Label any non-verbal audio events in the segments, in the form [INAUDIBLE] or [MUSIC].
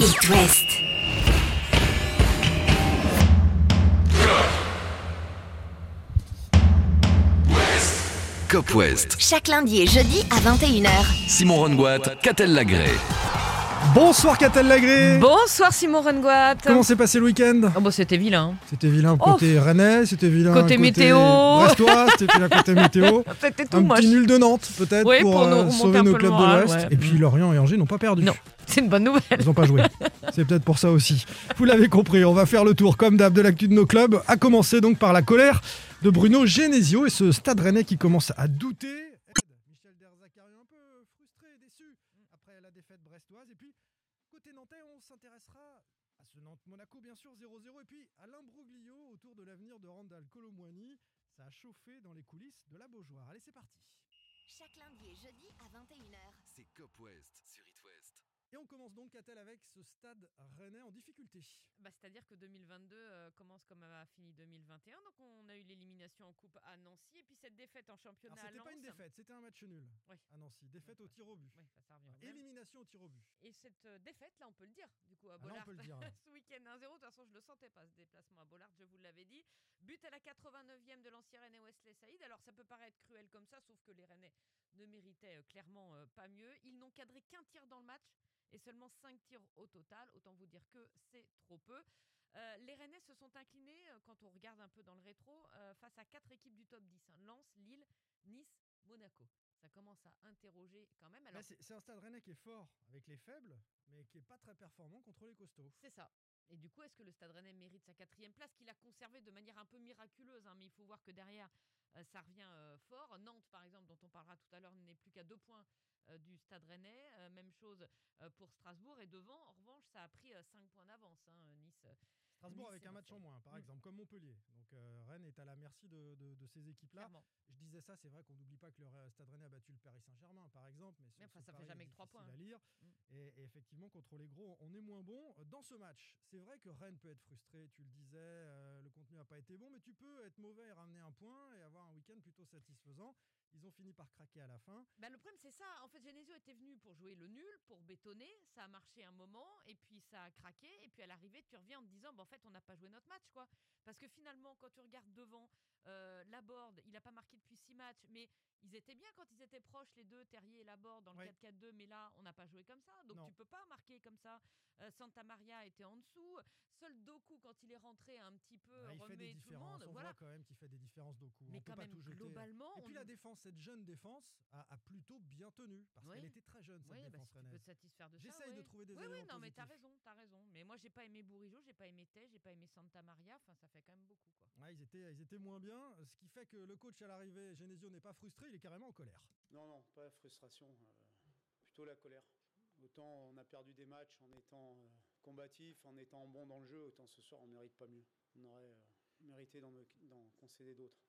It West. Cop West. Chaque lundi et jeudi à 21h. Simon Rongoat, Catel Lagré. Bonsoir Catel Lagré Bonsoir Simon Rengoat. Comment s'est passé le week-end? Oh, bon, c'était vilain. C'était vilain Oh. côté rennais, c'était vilain Côté météo. brestois, c'était vilain côté météo. [LAUGHS] C'était tout Un moche. petit nul de Nantes peut-être Oui, pour, pour nous euh, sauver un nos clubs moral, de l'Ouest. ouais. Et puis Lorient et Angers n'ont pas perdu. Non. C'est une bonne nouvelle. Ils n'ont pas joué. [LAUGHS] C'est peut-être pour ça aussi. Vous l'avez compris, on va faire le tour comme d'hab de l'actu de nos clubs, à commencer donc par la colère de Bruno Genesio et ce stade rennais qui commence à douter. Michel Derzakarian un peu frustré, déçu après la défaite brestoise. Et puis, côté nantais, on s'intéressera à ce Nantes-Monaco, bien sûr, 0-0. Et puis à l'imbroglio autour de l'avenir de Randall Colomwani. Ça a chauffé dans les coulisses de la Beaujoire. Allez, c'est parti. Chaque lundi et jeudi à 21h. C'est Cop West sur. Et on commence donc, Catel, avec ce stade rennais en difficulté. Bah, C'est-à-dire que 2022 euh, commence comme a fini 2021. Donc on a eu l'élimination en coupe à Nancy et puis cette défaite en championnat Alors, à c'était pas une défaite, c'était un match nul Oui. à Nancy. Défaite au tir au but. Oui, bah, ça revient. Élimination au tir au but. Et cette euh, défaite, là, on peut le dire, du coup, à Ah, là, on Bollard. peut le dire. [LAUGHS] ce week-end 1-0. De toute façon, je le sentais pas, ce déplacement à Bollard, je vous l'avais dit. But à la 89e de l'ancien Rennais Wesley Saïd. Alors, ça peut paraître cruel comme ça, sauf que les Rennais ne méritaient euh, clairement pas mieux. Ils n'ont cadré qu'un tir dans le match et seulement 5 tirs au total. Autant vous dire que c'est trop peu. Euh, les Rennais se sont inclinés, euh, quand on regarde un peu dans le rétro, euh, face à quatre équipes du top 10. hein. Lens, Lille, Nice, Monaco. Ça commence à interroger quand même. Alors, c'est un stade rennais qui est fort avec les faibles, mais qui est pas très performant contre les costauds. C'est ça. Et du coup, est-ce que le Stade Rennais mérite sa quatrième place qu'il a conservée de manière un peu miraculeuse hein, Mais il faut voir que derrière, euh, ça revient euh, fort. Nantes, par exemple, dont on parlera tout à l'heure, n'est plus qu'à deux points du Stade Rennais. Euh, même chose euh, pour Strasbourg. Et devant, en revanche, ça a pris euh, cinq points d'avance. hein, Nice. Strasbourg Nice avec un match en moins, par exemple, comme Montpellier. Donc euh, Rennes est à la merci de, de- de ces équipes-là. Je disais ça, c'est vrai qu'on n'oublie pas que le euh, Stade Rennais a battu le Paris Saint-Germain, par exemple. Mais, ce- Mais enfin, ça fait jamais que trois difficile points. à lire. Mm. Et, et effectivement, contre les gros, on est moins bon. Dans ce match, c'est vrai que Rennes peut être frustré, tu le disais, euh, le contenu n'a pas été bon, mais tu peux être mauvais et ramener un point et avoir un week-end plutôt satisfaisant. Ils ont fini par craquer à la fin. Bah, le problème, c'est ça. En fait, Genesio était venu pour jouer le nul, pour bétonner. Ça a marché un moment, et puis ça a craqué. Et puis à l'arrivée, tu reviens en te disant, bah, en fait, on n'a pas joué notre match, quoi. Parce que finalement, quand tu regardes devant, euh, Laborde, il n'a pas marqué depuis six matchs, mais ils étaient bien quand ils étaient proches, les deux, Terrier et Laborde, dans le Ouais. 4-4-2. Mais là, on n'a pas joué comme ça. Donc Non. tu peux pas marquer comme ça. Euh, Santa Maria était en dessous. Seul Doku, quand il est rentré un petit peu, Ah, il fait des remet tout le différences. monde. On Voilà. voit quand même qu'il fait des différences d'Oku. Mais on peut quand pas même, tout jeter. globalement, Et puis on- la défense, cette jeune défense, a, a plutôt bien tenu. Parce Oui. qu'elle était très jeune, cette Oui, bah, défense si tu peux rennaise. te satisfaire de ça. J'essaye de ouais. trouver des Oui, oui, non, mais t'as raison, t'as raison. Mais moi, j'ai pas aimé Bourigeau, j'ai pas aimé Tay, j'ai pas aimé Santa Maria. Enfin, ça fait quand même beaucoup, quoi. Ouais, ils, étaient, ils étaient moins bien, ce qui fait que le coach à l'arrivée, Genesio, n'est pas frustré, il est carrément en colère. Non, non, pas la frustration, euh, plutôt la colère. Autant on a perdu des matchs en étant euh, combatif, en étant bon dans le jeu, autant ce soir on mérite pas mieux. On aurait euh, mérité d'en d'en concéder d'autres.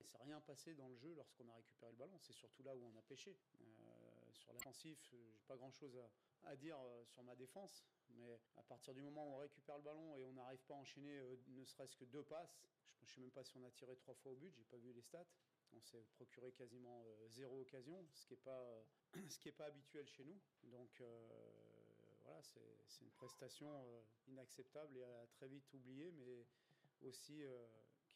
Il s'est rien passé dans le jeu lorsqu'on a récupéré le ballon, c'est surtout là où on a pêché. Euh, sur l'offensif, euh, j'ai pas grand chose à, dire euh, sur ma défense, mais à partir du moment où on récupère le ballon et on n'arrive pas à enchaîner ne serait-ce que deux passes, je ne sais même pas si on a tiré trois fois au but, j'ai pas vu les stats. On s'est procuré quasiment zéro occasion, ce qui n'est pas, [COUGHS] pas habituel chez nous. Donc voilà, c'est une prestation inacceptable et à très vite oubliée, mais aussi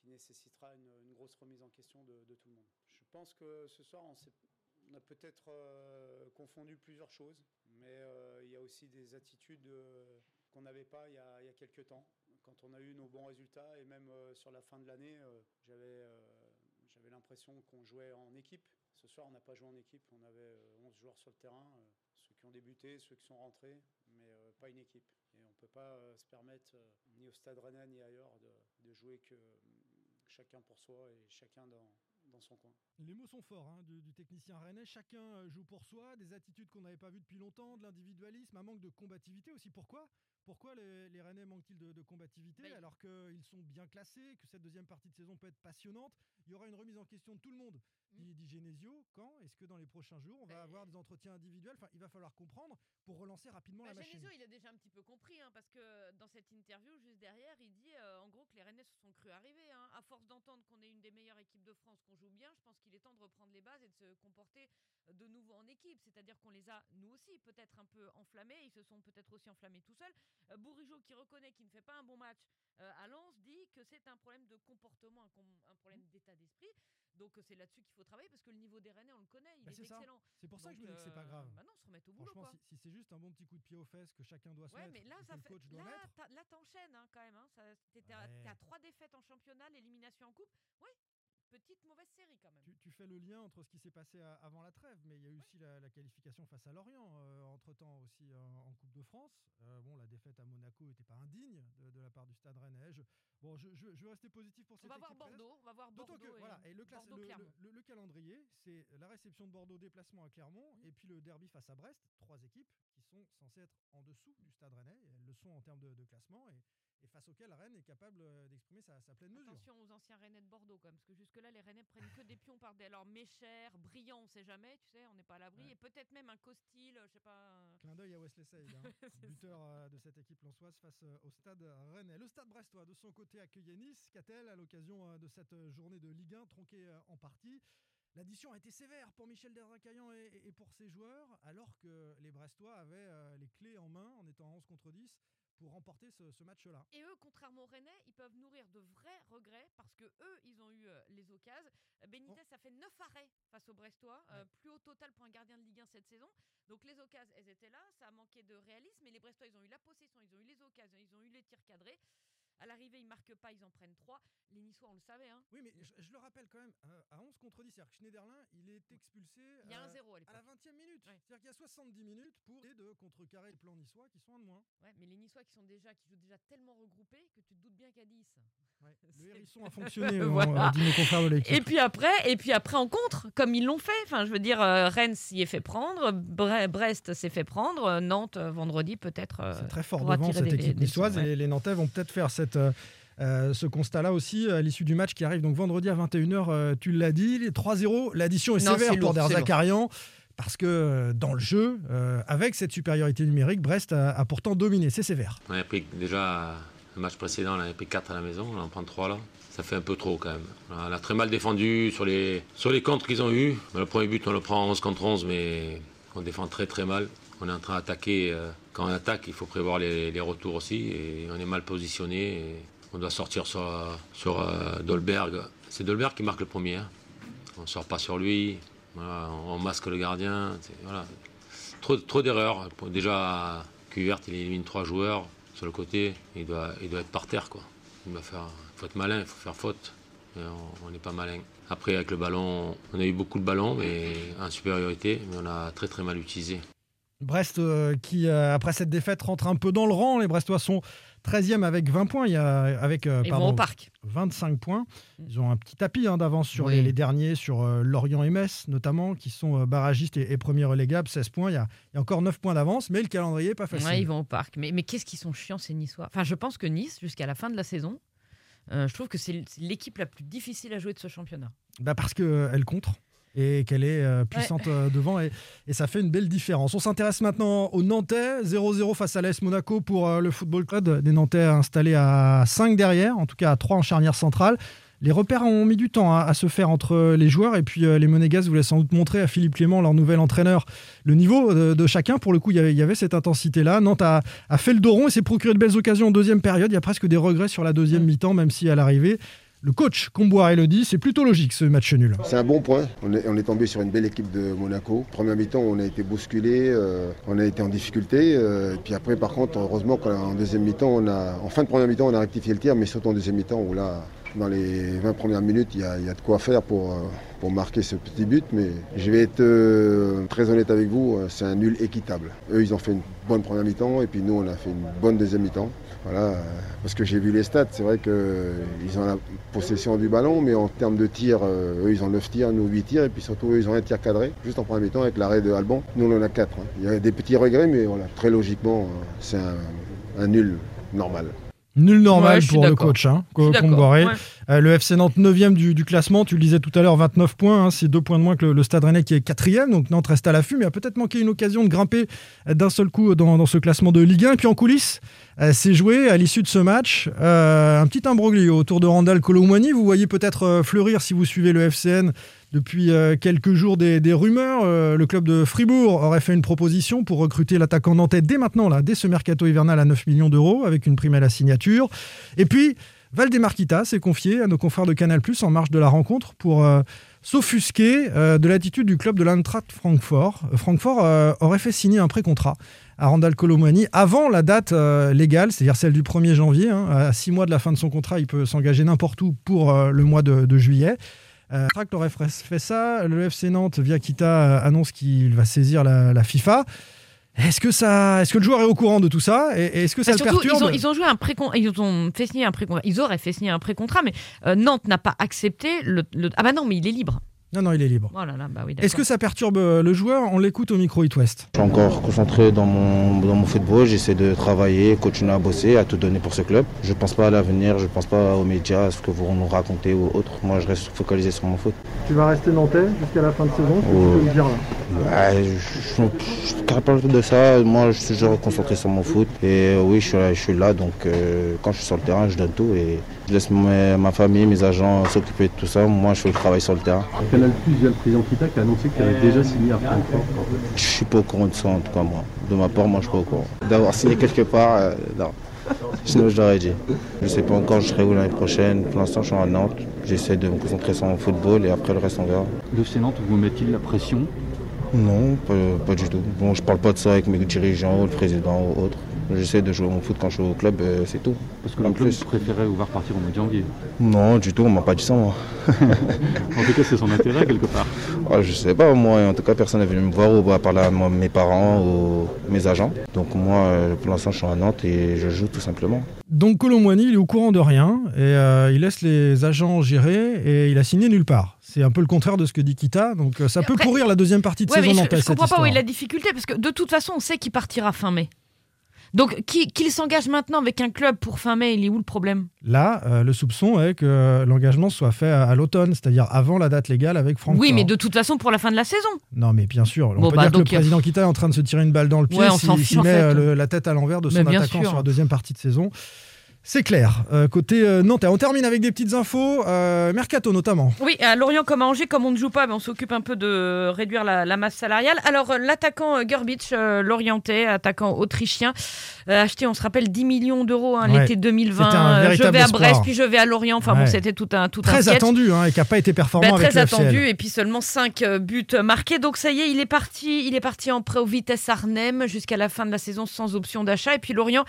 qui nécessitera une, grosse remise en question de, tout le monde. Je pense que ce soir, on, a peut-être euh, confondu plusieurs choses, mais euh, il y a aussi des attitudes euh, qu'on n'avait pas il y, a, quelques temps. Quand on a eu nos bons résultats, et même sur la fin de l'année, j'avais l'impression qu'on jouait en équipe. Ce soir, on n'a pas joué en équipe. On avait euh, 11 joueurs sur le terrain, ceux qui ont débuté, ceux qui sont rentrés, mais pas une équipe. Et on ne peut pas se permettre, ni au Stade Rennais ni ailleurs, de, jouer que chacun pour soi et chacun dans, dans son coin. Les mots sont forts hein, du, du technicien rennais. Chacun euh, joue pour soi, des attitudes qu'on n'avait pas vues depuis longtemps, de l'individualisme, un manque de combativité aussi. Pourquoi? Pourquoi les, les Rennais manquent-ils de, de combativité Ben, alors qu'ils sont bien classés, que cette deuxième partie de saison peut être passionnante? Il y aura une remise en question de tout le monde. Dit, dit Genesio. Quand Est-ce que dans les prochains jours, on va Ben- avoir des entretiens individuels? Enfin, il va falloir comprendre pour relancer rapidement Bah, la machine. Genesio, il a déjà un petit peu compris, hein, parce que dans cette interview, juste derrière, il dit euh, en gros que les Rennais se sont cru arriver. hein. À force d'entendre qu'on est une des meilleures équipes de France, qu'on joue bien, je pense qu'il est temps de reprendre les bases et de se comporter euh, de nouveau en équipe. C'est-à-dire qu'on les a, nous aussi, peut-être un peu enflammés. Ils se sont peut-être aussi enflammés tout seuls. Euh, qui reconnaît qu'il ne fait pas un bon match euh, à Lens, dit que c'est un problème de comportement, un, com- un problème d'état d'esprit. Donc euh, c'est là-dessus qu'il faut travailler, parce que le niveau des Rennais, on le connaît, il Bah, est, excellent. C'est pour ça que je me dis que c'est pas euh, grave. Bah non, se remettre au boulot. Franchement, quoi. si, si c'est juste un bon petit coup de pied aux fesses que chacun doit se Ouais, mettre, mais là, ça fait. coach doit Là, t'enchaînes hein, quand même. Hein. À- t'es à trois défaites en championnat, l'élimination en coupe. Oui, petite mauvaise série quand même. Tu, tu fais le lien entre ce qui s'est passé à- avant la trêve, mais il y a eu aussi la, la qualification face à Lorient, entre temps aussi en, en Coupe de France. Euh, bon, la défaite à Monaco n'était pas indigne de, de la part du Stade Rennais. Je, bon, je, je- je vais rester positif pour On cette va voir équipe rennais. Bordeaux. On va voir D'autant Bordeaux. que voilà, et le, classe- Bordeaux, le- calendrier, c'est la réception de Bordeaux, déplacement à Clermont, et puis le derby face à Brest. Trois équipes qui sont censées être en dessous du Stade Rennais. et elles le sont en termes de, de classement, et, et face auquel Rennes est capable euh, d'exprimer sa, sa pleine mesure. Attention aux anciens Rennais de Bordeaux, quand même, parce que jusque-là, les Rennais prennent que des pions par des. Alors, Mécher, Brillant, on sait jamais, tu sais, on n'est pas à l'abri. Ouais. Et peut-être même un Costil, je sais pas. un- Clin d'œil à Wesley Saïd, hein, [LAUGHS] buteur euh, de cette équipe lançoise face euh, au stade rennais. Le stade brestois, de son côté, accueillait Nice. Qu'a-t-elle à l'occasion euh, de cette euh, journée de Ligue 1 tronquée euh, en partie? L'addition a été sévère pour Michel Derzacaillan et, et pour ses joueurs, alors que les Brestois avaient euh, les clés en main en étant 11 contre 10 pour remporter ce, ce match-là. Et eux, contrairement aux Rennais, ils peuvent nourrir de vrais regrets parce que eux, ils ont eu euh, les occasions. Benitez a fait 9 arrêts face aux Brestois, euh, plus haut total pour un gardien de Ligue 1 cette saison. Donc les occasions, elles étaient là, ça a manqué de réalisme, mais les Brestois, ils ont eu la possession, ils ont eu les occasions, ils ont eu les tirs cadrés. À l'arrivée, ils marquent pas, ils en prennent 3. Les Niçois, on le savait, hein. Oui, mais je, je le rappelle quand même, euh, à 11 contre 10, c'est-à-dire que Schneiderlin, il est expulsé Il y a euh, un 0 à à l'époque. la 20e minute. Ouais. C'est-à-dire qu'il y a 70 minutes pour essayer de contrecarrer les plans niçois qui sont un de moins. Ouais, mais les Niçois qui sont déjà, qui jouent déjà tellement regroupés que tu te doutes bien qu'à 10. Ouais. Le hérisson a [LAUGHS] fonctionné, Voilà. on dit nos confrères de l'équipe. Et puis après, et puis après en contre, comme ils l'ont fait. Enfin, je veux dire, euh, Rennes s'y est fait prendre, Bre- Brest s'est fait prendre, euh, Nantes euh, vendredi peut-être. euh, C'est très fort devant cette des- équipe niçoise et les Nantais vont peut-être faire cette, euh, euh, ce constat-là aussi à l'issue du match qui arrive donc vendredi à 21h. euh, tu l'as dit, les 3-0, l'addition est Non, sévère pour lourd, Derzakarian parce que euh, dans le jeu, euh, avec cette supériorité numérique, Brest a, a pourtant dominé. C'est sévère. On avait pris déjà le match précédent, on avait pris 4 à la maison, on en prend 3 là. Ça fait un peu trop quand même. On a très mal défendu sur les, sur les contres qu'ils ont eus. Le premier but, on le prend 11 contre 11, mais on défend très très mal. On est en train d'attaquer. euh, Quand on attaque, il faut prévoir les, retours aussi. Et on est mal positionné. on doit sortir sur, euh, Dolberg. C'est Dolberg qui marque le premier. hein. On ne sort pas sur lui. On masque le gardien. Trop, d'erreurs. Déjà, Cuvert, il élimine trois joueurs sur le côté. Il doit, être par terre. Il faut être malin, il faut faire faute. On n'est pas malin. Après, avec le ballon, on a eu beaucoup de ballons, mais en supériorité, mais on a très très mal utilisé. Brest euh, qui, euh, après cette défaite, rentre un peu dans le rang. Les Brestois sont 13e avec 20 points. Il y a, avec euh, Ils pardon, vont au parc. 25 points. Ils ont un petit tapis hein, d'avance sur Oui. les, les derniers, sur euh, Lorient et Metz notamment, qui sont barragistes et, et premiers relégables, 16 points. Il y, a, il y a encore 9 points d'avance, mais le calendrier n'est pas facile. Ouais, ils vont au parc. Mais, mais qu'est-ce qu'ils sont chiants, ces Niçois? Enfin, je pense que Nice, jusqu'à la fin de la saison, je trouve que c'est c'est l'équipe la plus difficile à jouer de ce championnat. Bah parce qu'elle contre et qu'elle est euh, puissante euh, devant et, et ça fait une belle différence. On s'intéresse maintenant aux Nantais, 0-0 face à l'AS Monaco pour euh, le Football Club, des Nantais installés à 5 derrière, en tout cas à 3 en charnière centrale. Les repères ont mis du temps à, à se faire entre les joueurs et puis euh, les Monégas voulaient sans doute montrer à Philippe Clément, leur nouvel entraîneur, le niveau de, de chacun. Pour le coup, il y avait, il y avait cette intensité-là. Nantes a, a fait le dos rond et s'est procuré de belles occasions en deuxième période. Il y a presque des regrets sur la deuxième mi-temps, même si à l'arrivée, le coach Comboire le dit, c'est plutôt logique ce match nul. C'est un bon point. On est, tombé sur une belle équipe de Monaco. Première mi-temps, on a été bousculé, euh, on a été en difficulté. euh, puis après, par contre, heureusement qu'en deuxième mi-temps, on a, en fin de première mi-temps, on a rectifié le tir, mais surtout en deuxième mi-temps, où là, dans les 20 premières minutes, il y a, il y a de quoi faire pour, euh, pour marquer ce petit but. Mais je vais être euh, très honnête avec vous, euh, c'est un nul équitable. Eux, ils ont fait une bonne première mi-temps, et puis nous, on a fait une bonne deuxième mi-temps. Voilà, euh, parce que j'ai vu les stats, c'est vrai qu'ils ont la possession du ballon, mais en termes de tir, eux ils ont 9 tirs, nous 8 tirs, et puis surtout eux ils ont un tir cadré, juste en premier temps avec l'arrêt de Alban. Nous on en a 4. Il y a des petits regrets, mais voilà, très logiquement, c'est un nul normal. Nul normal Ouais, pour le coach, hein, Comboiré. ouais. Euh, le FC Nantes 9e du, du classement, tu le disais tout à l'heure, 29 points, hein, c'est deux points de moins que le, le Stade Rennais qui est quatrième, donc Nantes reste à l'affût, mais a peut-être manqué une occasion de grimper d'un seul coup dans, dans ce classement de Ligue 1. Et puis en coulisses, euh, c'est joué à l'issue de ce match, euh, un petit imbroglio autour de Randall Colomwani. Vous voyez peut-être euh, fleurir si vous suivez le FCN depuis quelques jours des, rumeurs. Le club de Fribourg aurait fait une proposition pour recruter l'attaquant nantais dès maintenant, là, dès ce mercato hivernal à 9 millions d'euros, avec une prime à la signature. Et puis, Valdemarquita s'est confié à nos confrères de Canal en marge de la rencontre pour s'offusquer de l'attitude du club de l'Eintracht Francfort. Francfort aurait fait signer un pré-contrat à Randall Colomwani avant la date euh, légale, c'est-à-dire celle du 1er janvier. hein. À six mois de la fin de son contrat, il peut s'engager n'importe où pour euh, le mois de, de juillet. Euh, aurait fait ça. Le FC Nantes, via Kita, euh, annonce qu'il va saisir la, la FIFA. Est-ce que, ça, est-ce que le joueur est au courant de tout ça? Et est-ce que ça Bah, le surtout, perturbe ils ont, ils ont joué un pré ils ont fait signer un pré Ils auraient fait signer un pré-contrat, mais Nantes n'a pas accepté le, le- Ah bah non, mais il est libre. Non, non, il est libre. Oh là là, bah oui, Est-ce que ça perturbe euh, le joueur On l'écoute au micro It West. Je suis encore concentré dans mon, dans mon football, j'essaie de travailler, continuer à bosser, à tout donner pour ce club. Je pense pas à l'avenir, je pense pas aux médias, à ce que vous nous racontez ou autre. Moi je reste focalisé sur mon foot. Tu vas rester nantais jusqu'à la fin de saison, Oh. dire là Ouais, je suis capable de ça, moi je suis toujours concentré sur mon foot. Et euh, oui, je suis là, je suis là donc euh, quand je suis sur le terrain, je donne tout et je laisse ma, ma famille, mes agents s'occuper de tout ça. Moi je fais le travail sur le terrain. Canal Plus via le président Kita qui a annoncé que tu avais déjà signé à Francfort? Je suis pas au courant de ça en tout cas moi. De ma part, moi je suis pas au courant. D'avoir signé quelque part, euh, non. Sinon je l'aurais dit. Je sais pas encore, je serai où l'année prochaine. Pour l'instant je suis à Nantes. J'essaie de me concentrer sur mon football et après le reste on verra. Le FC Nantes vous met-il la pression? Non, pas, pas du tout. Bon, je parle pas de ça avec mes dirigeants, le président ou autre. J'essaie de jouer mon foot quand je suis au club, euh, c'est tout. Parce que En le club plus. préférait vous voir partir au mois de janvier. Non, du tout, on m'a pas dit ça moi. [LAUGHS] En tout cas, c'est son intérêt quelque part. Ah, je sais pas, moi en tout cas personne n'est venu me voir ou à parler à moi, mes parents ou mes agents. Donc moi euh, pour l'instant je suis à Nantes et je joue tout simplement. Donc Colomboigny, il est au courant de rien et euh, il laisse les agents gérer et il a signé nulle part. C'est un peu le contraire de ce que dit Kita, donc euh, ça Mais peut après- pourrir la deuxième partie de Ouais, mais saison je, nantaise, je comprends pas où est la difficulté, parce que de toute façon, on sait qu'il partira fin mai. Donc, qui- qu'il s'engage maintenant avec un club pour fin mai, il est où le problème? Là, euh, le soupçon est que l'engagement soit fait à, à l'automne, c'est-à-dire avant la date légale avec Francfort. Oui, mais de toute façon, pour la fin de la saison. Non, mais bien sûr, on Bon, peut bah, dire que le président Kita est en train de se tirer une balle dans le pied Ouais, s'il fiche, s'il en met fait. euh, le- la tête à l'envers de son attaquant sûr. sur la deuxième partie de saison. C'est clair. Euh, côté euh, Nantais, on termine avec des petites infos, euh, Mercato notamment. Oui, à Lorient comme à Angers, comme on ne joue pas, ben, on s'occupe un peu de réduire la, la masse salariale. Alors, euh, l'attaquant Gerbich, l'orientais, attaquant autrichien, acheté, on se rappelle, 10 millions d'euros hein, Ouais. l'été 2020. C'était un Euh, je vais à espoir. Brest, puis je vais à Lorient. Enfin, Ouais. bon, c'était tout un, tout Très attendu hein, et qui n'a pas été performant Ben, avec très attendu et puis seulement 5 buts marqués donc ça y est il est parti il est parti en prêt au Vitesse Arnhem jusqu'à la fin de la saison sans option d'achat et puis Lorient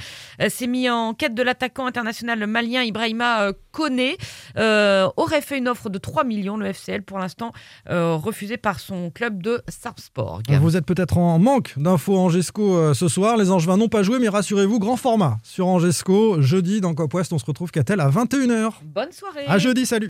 s'est mis en quête de l'attaquant international malien Ibrahima euh, Koné Euh, aurait fait une offre de 3 millions le FCL pour l'instant euh, refusée par son club de Sarpsborg Vous êtes peut-être en manque d'infos Angesco ce soir. Les Angevins n'ont pas joué, mais rassurez-vous, grand format sur Angesco. Jeudi, dans Cop West, on se retrouve qu'à tel à 21h. bonne soirée À jeudi, salut